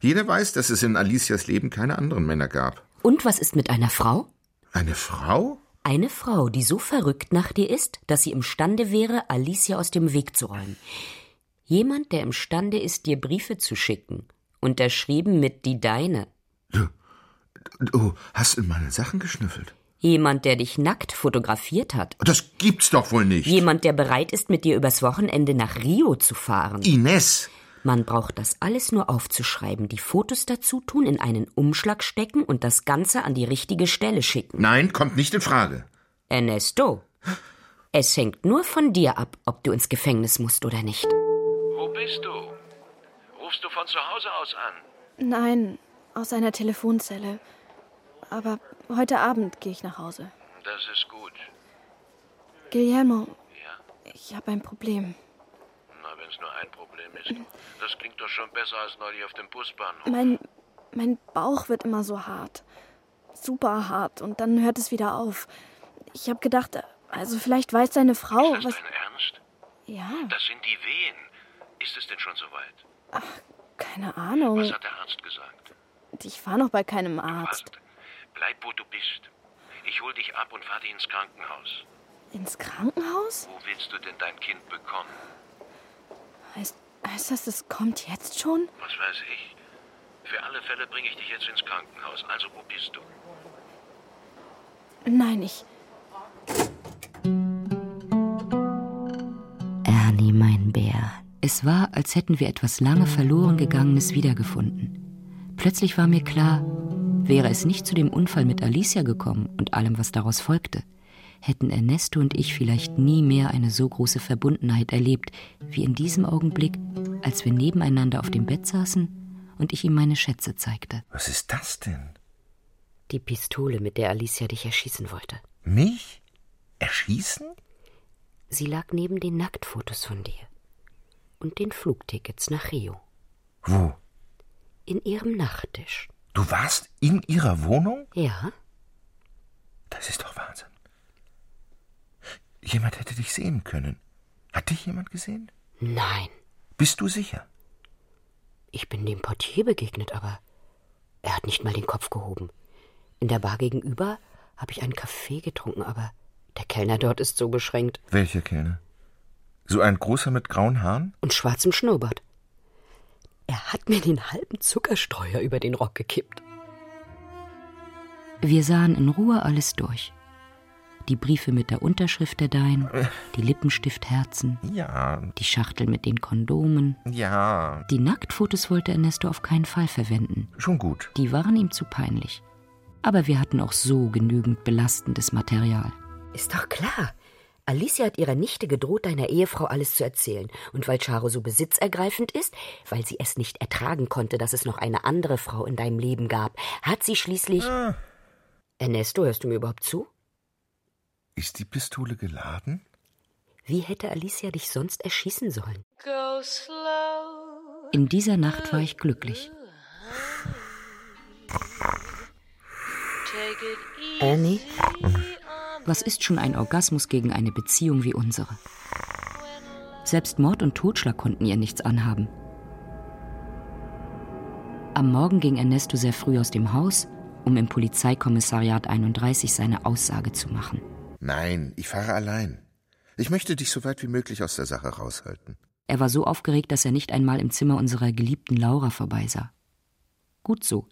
Speaker 5: Jeder weiß, dass es in Alicias Leben keine anderen Männer gab.
Speaker 2: Und was ist mit einer Frau?
Speaker 5: Eine Frau?
Speaker 2: Eine Frau, die so verrückt nach dir ist, dass sie imstande wäre, Alicia aus dem Weg zu räumen. Jemand, der imstande ist, dir Briefe zu schicken, unterschrieben mit die deine.
Speaker 5: Du, du hast in meine Sachen geschnüffelt.
Speaker 2: Jemand, der dich nackt fotografiert hat.
Speaker 5: Das gibt's doch wohl nicht.
Speaker 2: Jemand, der bereit ist, mit dir übers Wochenende nach Rio zu fahren.
Speaker 5: Ines!
Speaker 2: Man braucht das alles nur aufzuschreiben, die Fotos dazu tun, in einen Umschlag stecken und das Ganze an die richtige Stelle schicken.
Speaker 5: Nein, kommt nicht in Frage.
Speaker 2: Ernesto, es hängt nur von dir ab, ob du ins Gefängnis musst oder nicht.
Speaker 15: Wo bist du? Rufst du von zu Hause aus an?
Speaker 7: Nein, aus einer Telefonzelle. Aber heute Abend gehe ich nach Hause.
Speaker 15: Das ist gut.
Speaker 7: Guillermo.
Speaker 15: Ja.
Speaker 7: Ich habe ein Problem.
Speaker 15: Wenn es nur ein Problem ist. Das klingt doch schon besser als neulich auf dem Busbahnhof.
Speaker 7: Mein, mein Bauch wird immer so hart. Super hart. Und dann hört es wieder auf. Ich habe gedacht, also vielleicht weiß deine Frau.
Speaker 15: Ist das
Speaker 7: was...
Speaker 15: dein Ernst?
Speaker 7: Ja.
Speaker 15: Das sind die Wehen. Ist es denn schon soweit?
Speaker 7: Ach, keine Ahnung.
Speaker 15: Was hat der Arzt gesagt?
Speaker 7: Ich war noch bei keinem Arzt.
Speaker 15: Bleib, wo du bist. Ich hol dich ab und fahre dich ins Krankenhaus.
Speaker 7: Ins Krankenhaus?
Speaker 15: Wo willst du denn dein Kind bekommen?
Speaker 7: Heißt, heißt das, es kommt jetzt schon?
Speaker 15: Was weiß ich. Für alle Fälle bringe ich dich jetzt ins Krankenhaus. Also, wo bist du?
Speaker 7: Nein, ich.
Speaker 17: Ernie, mein Bär. Es war, als hätten wir etwas lange verloren gegangenes wiedergefunden. Plötzlich war mir klar, wäre es nicht zu dem Unfall mit Alicia gekommen und allem, was daraus folgte, hätten Ernesto und ich vielleicht nie mehr eine so große Verbundenheit erlebt, wie in diesem Augenblick, als wir nebeneinander auf dem Bett saßen und ich ihm meine Schätze zeigte.
Speaker 5: Was ist das denn?
Speaker 2: Die Pistole, mit der Alicia dich erschießen wollte.
Speaker 5: Mich? Erschießen?
Speaker 2: Sie lag neben den Nacktfotos von dir und den Flugtickets nach Rio.
Speaker 5: Wo?
Speaker 2: In ihrem Nachttisch.
Speaker 5: Du warst in ihrer Wohnung?
Speaker 2: Ja.
Speaker 5: Das ist doch Wahnsinn. Jemand hätte dich sehen können. Hat dich jemand gesehen?
Speaker 2: Nein.
Speaker 5: Bist du sicher?
Speaker 2: Ich bin dem Portier begegnet, aber er hat nicht mal den Kopf gehoben. In der Bar gegenüber habe ich einen Kaffee getrunken, aber der Kellner dort ist so beschränkt.
Speaker 5: Welcher Kellner? So ein großer mit grauen Haaren?
Speaker 2: Und schwarzem Schnurrbart. Er hat mir den halben Zuckerstreuer über den Rock gekippt. Wir sahen in Ruhe alles durch. Die Briefe mit der Unterschrift der Dein, die Lippenstiftherzen,
Speaker 5: Ja.
Speaker 2: die Schachtel mit den Kondomen.
Speaker 5: Ja.
Speaker 2: Die Nacktfotos wollte Ernesto auf keinen Fall verwenden.
Speaker 5: Schon gut.
Speaker 2: Die waren ihm zu peinlich. Aber wir hatten auch so genügend belastendes Material. Ist doch klar. Alicia hat ihrer Nichte gedroht, deiner Ehefrau alles zu erzählen. Und weil Charo so besitzergreifend ist, weil sie es nicht ertragen konnte, dass es noch eine andere Frau in deinem Leben gab, hat sie schließlich.
Speaker 5: Ah.
Speaker 2: Ernesto, hörst du mir überhaupt zu?
Speaker 5: Ist die Pistole geladen?
Speaker 2: Wie hätte Alicia dich sonst erschießen sollen? In dieser Nacht war ich glücklich. Annie, was ist schon ein Orgasmus gegen eine Beziehung wie unsere? Selbst Mord und Totschlag konnten ihr nichts anhaben. Am Morgen ging Ernesto sehr früh aus dem Haus, um im Polizeikommissariat 31 seine Aussage zu machen.
Speaker 5: Nein, ich fahre allein. Ich möchte dich so weit wie möglich aus der Sache raushalten.
Speaker 17: Er war so aufgeregt, dass er nicht einmal im Zimmer unserer geliebten Laura vorbeisah. Gut so.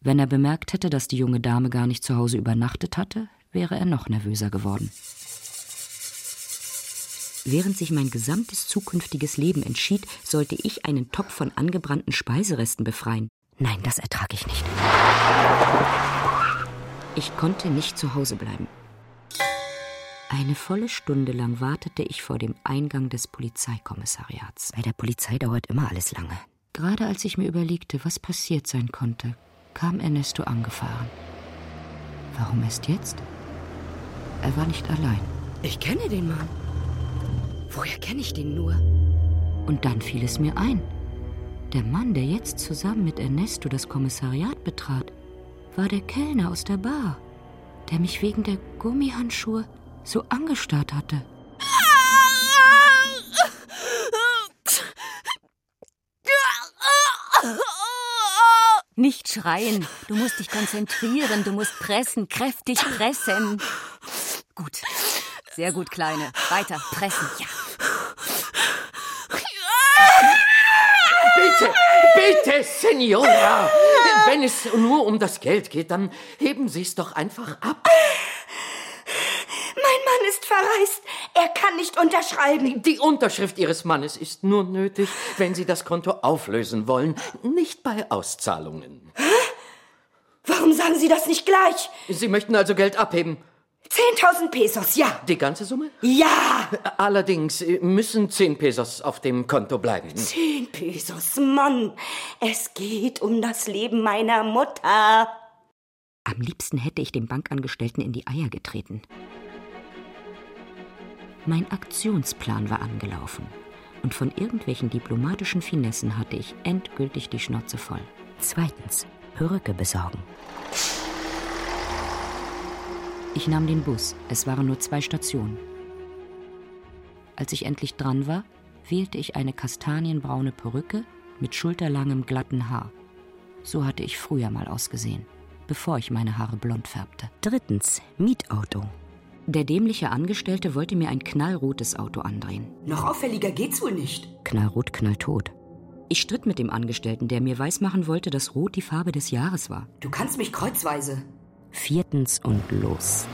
Speaker 17: Wenn er bemerkt hätte, dass die junge Dame gar nicht zu Hause übernachtet hatte, wäre er noch nervöser geworden. Während sich mein gesamtes zukünftiges Leben entschied, sollte ich einen Topf von angebrannten Speiseresten befreien. Nein, das ertrag ich nicht. Ich konnte nicht zu Hause bleiben. Eine volle Stunde lang wartete ich vor dem Eingang des Polizeikommissariats.
Speaker 2: Bei der Polizei dauert immer alles lange.
Speaker 17: Gerade als ich mir überlegte, was passiert sein konnte, kam Ernesto angefahren. Warum erst jetzt? Er war nicht allein.
Speaker 2: Ich kenne den Mann. Woher kenne ich den nur?
Speaker 17: Und dann fiel es mir ein.
Speaker 2: Der Mann, der jetzt zusammen mit Ernesto das Kommissariat betrat, war der Kellner aus der Bar, der mich wegen der Gummihandschuhe so angestarrt hatte.
Speaker 9: Nicht schreien. Du musst dich konzentrieren. Du musst pressen, kräftig pressen. Gut. Sehr gut, Kleine. Weiter pressen. Ja.
Speaker 18: Bitte, bitte, Senora. Wenn es nur um das Geld geht, dann heben Sie es doch einfach ab.
Speaker 19: Verreist. Er kann nicht unterschreiben.
Speaker 18: Die Unterschrift Ihres Mannes ist nur nötig, wenn Sie das Konto auflösen wollen, nicht bei Auszahlungen.
Speaker 19: Hä? Warum sagen Sie das nicht gleich?
Speaker 18: Sie möchten also Geld abheben.
Speaker 19: 10.000 Pesos, ja.
Speaker 18: Die ganze Summe?
Speaker 19: Ja.
Speaker 18: Allerdings müssen 10 Pesos auf dem Konto bleiben.
Speaker 19: 10 Pesos, Mann. Es geht um das Leben meiner Mutter.
Speaker 2: Am liebsten hätte ich dem Bankangestellten in die Eier getreten. Mein Aktionsplan war angelaufen und von irgendwelchen diplomatischen Finessen hatte ich endgültig die Schnauze voll. Zweitens, Perücke besorgen. Ich nahm den Bus. Es waren nur zwei Stationen. Als ich endlich dran war, wählte ich eine kastanienbraune Perücke mit schulterlangem glatten Haar. So hatte ich früher mal ausgesehen, bevor ich meine Haare blond färbte. Drittens, Mietauto. Der dämliche Angestellte wollte mir ein knallrotes Auto andrehen.
Speaker 19: Noch auffälliger geht's wohl nicht.
Speaker 2: Knallrot, knalltot. Ich stritt mit dem Angestellten, der mir weismachen wollte, dass Rot die Farbe des Jahres war.
Speaker 19: Du kannst mich kreuzweise.
Speaker 2: Viertens und los.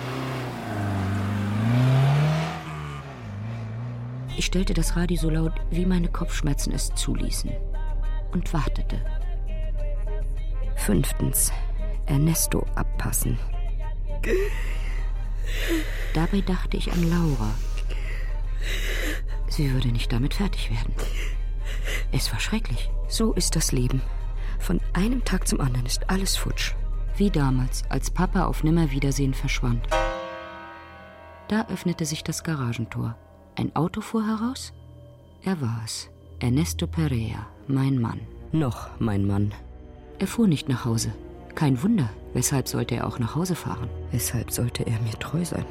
Speaker 2: Ich stellte das Radio so laut, wie meine Kopfschmerzen es zuließen, und wartete. Fünftens, Ernesto abpassen. Dabei dachte ich an Laura. Sie würde nicht damit fertig werden. Es war schrecklich. So ist das Leben. Von einem Tag zum anderen ist alles futsch. Wie damals, als Papa auf Nimmerwiedersehen verschwand. Da öffnete sich das Garagentor. Ein Auto fuhr heraus? Er war es. Ernesto Perea, mein Mann. Noch mein Mann. Er fuhr nicht nach Hause. Kein Wunder. Weshalb sollte er auch nach Hause fahren? Weshalb sollte er mir treu sein?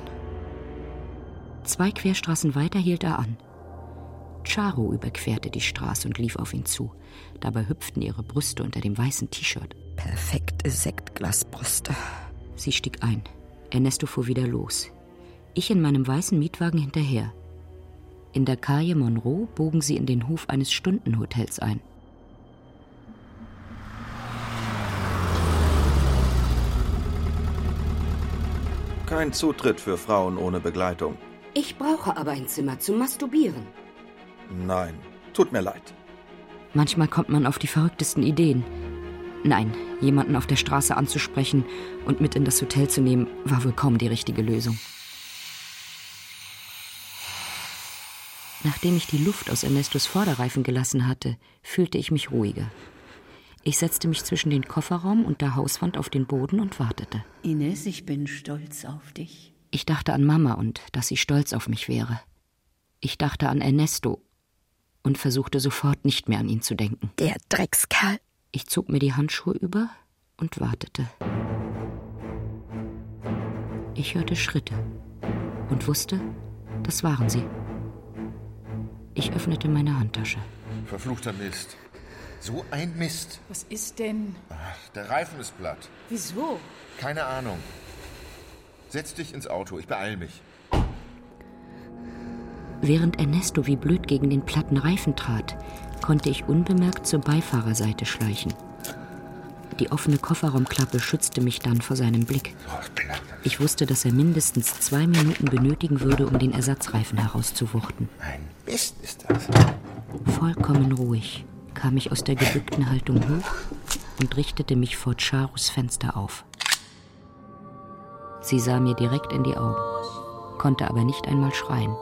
Speaker 2: Zwei Querstraßen weiter hielt er an. Charo überquerte die Straße und lief auf ihn zu. Dabei hüpften ihre Brüste unter dem weißen T-Shirt. Perfekte Sektglasbrüste. Sie stieg ein. Ernesto fuhr wieder los. Ich in meinem weißen Mietwagen hinterher. In der Calle Monroe bogen sie in den Hof eines Stundenhotels ein.
Speaker 20: Kein Zutritt für Frauen ohne Begleitung.
Speaker 19: Ich brauche aber ein Zimmer zum Masturbieren.
Speaker 20: Nein, tut mir leid.
Speaker 2: Manchmal kommt man auf die verrücktesten Ideen. Nein, jemanden auf der Straße anzusprechen und mit in das Hotel zu nehmen, war wohl kaum die richtige Lösung. Nachdem ich die Luft aus Ernestos Vorderreifen gelassen hatte, fühlte ich mich ruhiger. Ich setzte mich zwischen den Kofferraum und der Hauswand auf den Boden und wartete.
Speaker 13: Ines, ich bin stolz auf dich.
Speaker 2: Ich dachte an Mama und dass sie stolz auf mich wäre. Ich dachte an Ernesto und versuchte sofort nicht mehr an ihn zu denken.
Speaker 19: Der Dreckskerl.
Speaker 2: Ich zog mir die Handschuhe über und wartete. Ich hörte Schritte und wusste, das waren sie. Ich öffnete meine Handtasche.
Speaker 5: Verfluchter Mist. So ein Mist.
Speaker 14: Was ist denn?
Speaker 5: Ach, der Reifen ist platt.
Speaker 14: Wieso?
Speaker 5: Keine Ahnung. Setz dich ins Auto, ich beeil mich.
Speaker 2: Während Ernesto wie blöd gegen den platten Reifen trat, konnte ich unbemerkt zur Beifahrerseite schleichen. Die offene Kofferraumklappe schützte mich dann vor seinem Blick. Ich wusste, dass er mindestens zwei Minuten benötigen würde, um den Ersatzreifen herauszuwuchten.
Speaker 5: Ein Mist ist das.
Speaker 2: Vollkommen ruhig kam ich aus der gebückten Haltung hoch und richtete mich vor Charus Fenster auf. Sie sah mir direkt in die Augen, konnte aber nicht einmal schreien.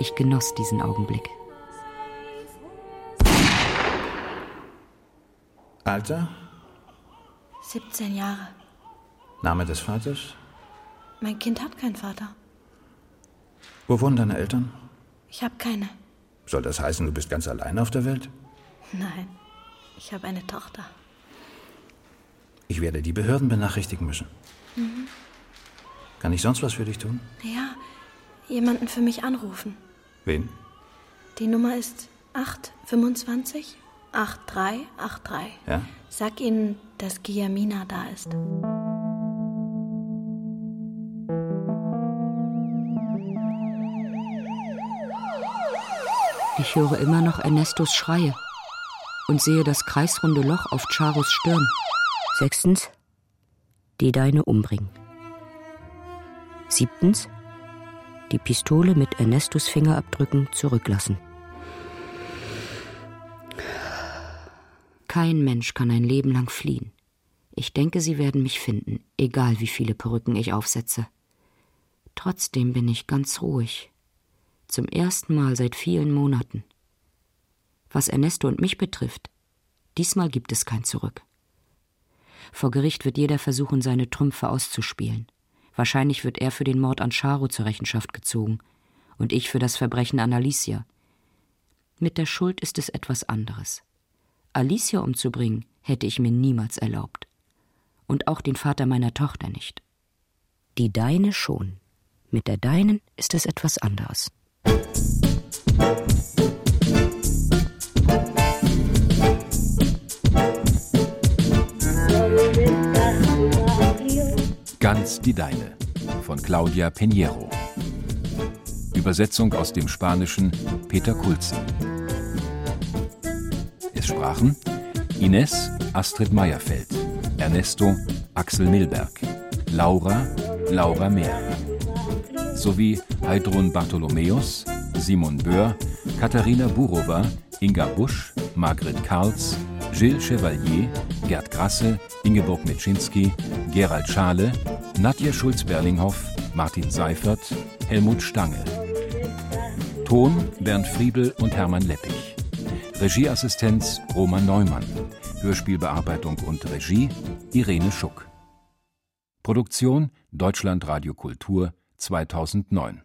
Speaker 2: Ich genoss diesen Augenblick.
Speaker 20: Alter?
Speaker 7: 17 Jahre.
Speaker 20: Name des Vaters?
Speaker 7: Mein Kind hat keinen Vater.
Speaker 20: Wo wohnen deine Eltern?
Speaker 7: Ich habe keine.
Speaker 20: Soll das heißen, du bist ganz allein auf der Welt?
Speaker 7: Nein, ich habe eine Tochter.
Speaker 21: Ich werde die Behörden benachrichtigen müssen.
Speaker 7: Mhm.
Speaker 21: Kann ich sonst was für dich tun?
Speaker 7: Ja, jemanden für mich anrufen.
Speaker 21: Wen?
Speaker 7: Die Nummer ist 825 8383.
Speaker 21: Ja?
Speaker 7: Sag ihnen, dass Guillermina da ist.
Speaker 2: Ich höre immer noch Ernestos Schreie und sehe das kreisrunde Loch auf Charos Stirn. Sechstens, die Deine umbringen. Siebtens, die Pistole mit Ernestos Fingerabdrücken zurücklassen. Kein Mensch kann ein Leben lang fliehen. Ich denke, sie werden mich finden, egal wie viele Perücken ich aufsetze. Trotzdem bin ich ganz ruhig. Zum ersten Mal seit vielen Monaten. Was Ernesto und mich betrifft, diesmal gibt es kein Zurück. Vor Gericht wird jeder versuchen, seine Trümpfe auszuspielen. Wahrscheinlich wird er für den Mord an Charo zur Rechenschaft gezogen und ich für das Verbrechen an Alicia. Mit der Schuld ist es etwas anderes. Alicia umzubringen, hätte ich mir niemals erlaubt. Und auch den Vater meiner Tochter nicht. Die deine schon. Mit der deinen ist es etwas anderes.
Speaker 1: Ganz die Deine von Claudia Pinheiro. Übersetzung aus dem Spanischen Peter Kulzen. Es sprachen Ines Astrid Meyerfeld, Ernesto Axel Milberg, Laura Laura Mehr sowie Heidrun Bartholomäus, Simon Böhr, Katharina Burova, Inga Busch, Margret Karls, Gilles Chevalier, Gerd Grasse, Ingeborg Metschinski, Gerald Schale, Nadja Schulz-Berlinghoff, Martin Seifert, Helmut Stange. Ton Bernd Friedel und Hermann Leppich. Regieassistenz Roman Neumann. Hörspielbearbeitung und Regie Irene Schuck. Produktion Deutschland Radio Kultur 2009